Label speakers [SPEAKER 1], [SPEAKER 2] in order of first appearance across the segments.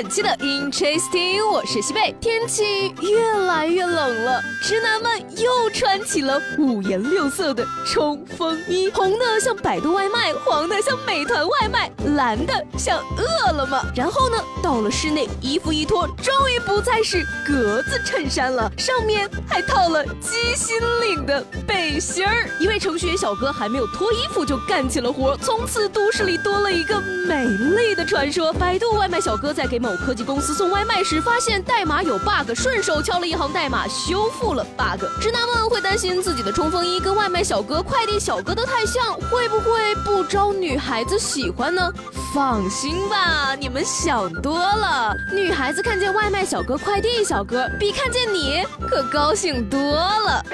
[SPEAKER 1] 本期的 Interesting，我是西贝。天气越来越冷了，直男们又穿起了五颜六色的冲锋衣，红的像百度外卖，黄的像美团外卖，蓝的像饿了么。然后呢，到了室内，衣服一脱，终于不再是格子衬衫了，上面还套了鸡心领的背心儿。一位程序员小哥还没有脱衣服就干起了活，从此都市里多了一个美丽的传说。百度外卖小哥在给某科技公司送外卖时，发现代码有 bug，顺手敲了一行代码修复了 bug。直男们会担心自己的冲锋衣跟外卖小哥、快递小哥的太像，会不会不招女孩子喜欢呢？放心吧，你们想多了。女孩子看见外卖小哥、快递小哥，比看见你可高兴多了。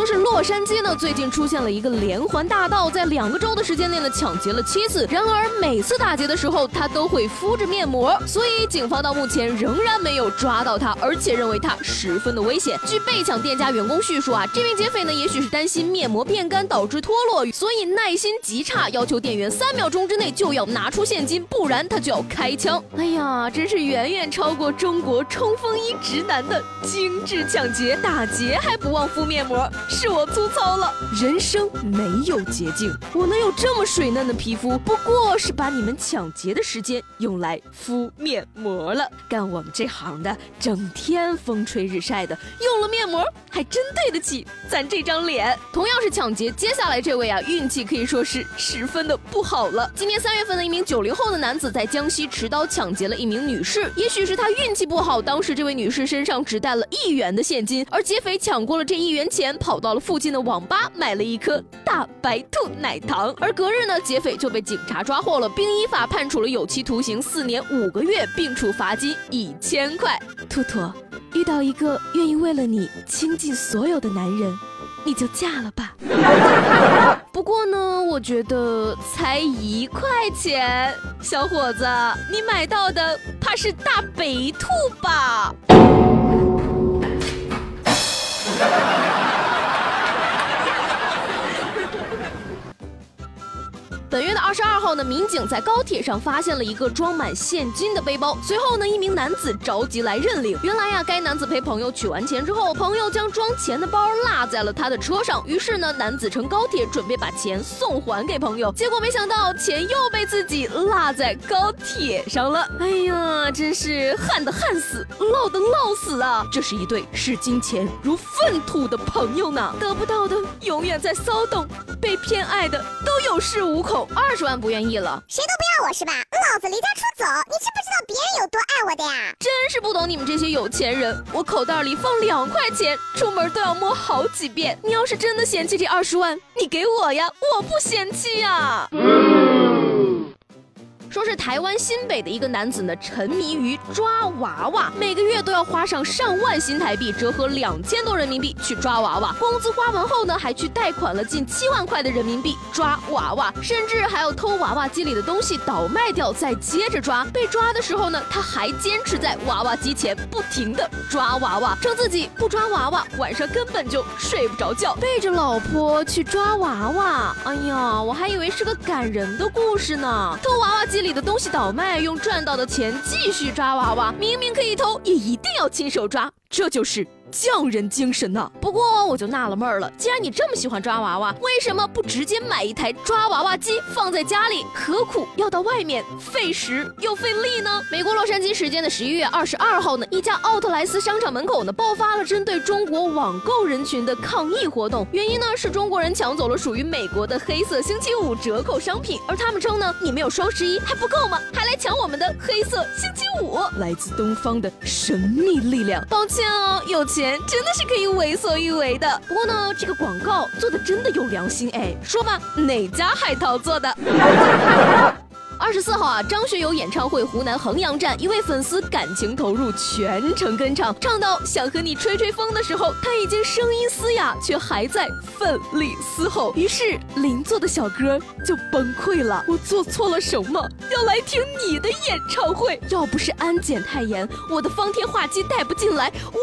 [SPEAKER 1] 说是洛杉矶呢，最近出现了一个连环大盗，在两个周的时间内呢，抢劫了七次。然而每次打劫的时候，他都会敷着面膜，所以警方到目前仍然没有抓到他，而且认为他十分的危险。据被抢店家员工叙述啊，这名劫匪呢，也许是担心面膜变干导致脱落，所以耐心极差，要求店员三秒钟之内就要拿出现金，不然他就要开枪。哎呀，真是远远超过中国冲锋衣直男的精致抢劫，打劫还不忘敷面膜。是我粗糙了，人生没有捷径。我能有这么水嫩的皮肤，不过是把你们抢劫的时间用来敷面膜了。干我们这行的，整天风吹日晒的，用了面膜还真对得起咱这张脸。同样是抢劫，接下来这位啊，运气可以说是十分的不好了。今年三月份的一名九零后的男子在江西持刀抢劫了一名女士，也许是他运气不好，当时这位女士身上只带了一元的现金，而劫匪抢过了这一元钱跑。到了附近的网吧，买了一颗大白兔奶糖。而隔日呢，劫匪就被警察抓获了，并依法判处了有期徒刑四年五个月，并处罚金一千块。兔兔，遇到一个愿意为了你倾尽所有的男人，你就嫁了吧。不过呢，我觉得才一块钱，小伙子，你买到的怕是大白兔吧？本月二十二号呢，民警在高铁上发现了一个装满现金的背包。随后呢，一名男子着急来认领。原来呀，该男子陪朋友取完钱之后，朋友将装钱的包落在了他的车上。于是呢，男子乘高铁准备把钱送还给朋友，结果没想到钱又被自己落在高铁上了。哎呀，真是旱的旱死，涝的涝死啊！这是一对视金钱如粪土的朋友呢，得不到的永远在骚动，被偏爱的都有恃无恐。二十万不愿意了，
[SPEAKER 2] 谁都不要我是吧？老子离家出走，你知不知道别人有多爱我的呀？
[SPEAKER 1] 真是不懂你们这些有钱人，我口袋里放两块钱，出门都要摸好几遍。你要是真的嫌弃这二十万，你给我呀，我不嫌弃呀。说是台湾新北的一个男子呢，沉迷于抓娃娃，每个月都要花上上万新台币，折合两千多人民币去抓娃娃。工资花完后呢，还去贷款了近七万块的人民币抓娃娃，甚至还要偷娃娃机里的东西倒卖掉，再接着抓。被抓的时候呢，他还坚持在娃娃机前不停的抓娃娃，称自己不抓娃娃晚上根本就睡不着觉，背着老婆去抓娃娃。哎呀，我还以为是个感人的故事呢，偷娃娃机。里的东西倒卖，用赚到的钱继续抓娃娃。明明可以偷，也一定要亲手抓，这就是。匠人精神呐！不过我就纳了闷了，既然你这么喜欢抓娃娃，为什么不直接买一台抓娃娃机放在家里？何苦要到外面费时又费力呢？美国洛杉矶时间的十一月二十二号呢，一家奥特莱斯商场门口呢爆发了针对中国网购人群的抗议活动，原因呢是中国人抢走了属于美国的黑色星期五折扣商品，而他们称呢，你没有双十一还不够吗？还来抢我们的黑色星期五？来自东方的神秘力量。抱歉哦，有钱。真的是可以为所欲为的。不过呢，这个广告做的真的有良心哎。说吧，哪家海淘做的？二十四号啊，张学友演唱会湖南衡阳站，一位粉丝感情投入，全程跟唱，唱到想和你吹吹风的时候，他已经声音嘶哑，却还在奋力嘶吼。于是邻座的小哥就崩溃了，我做错了什么？要来听你的演唱会？要不是安检太严，我的方天画戟带不进来，我。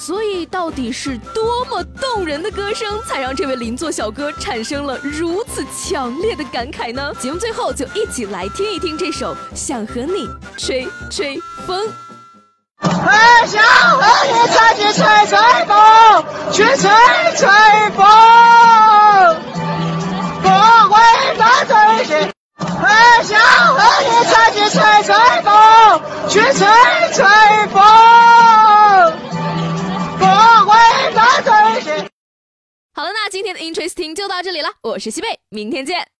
[SPEAKER 1] 所以，到底是多么动人的歌声，才让这位邻座小哥产生了如此强烈的感慨呢？节目最后就一起来听一听这首《想和你吹吹风》。
[SPEAKER 3] 想和你吹起吹吹风，去吹吹风，不会把醉心。我想和你吹起吹吹风，去吹
[SPEAKER 1] Interesting 就到这里了，我是西贝，明天见。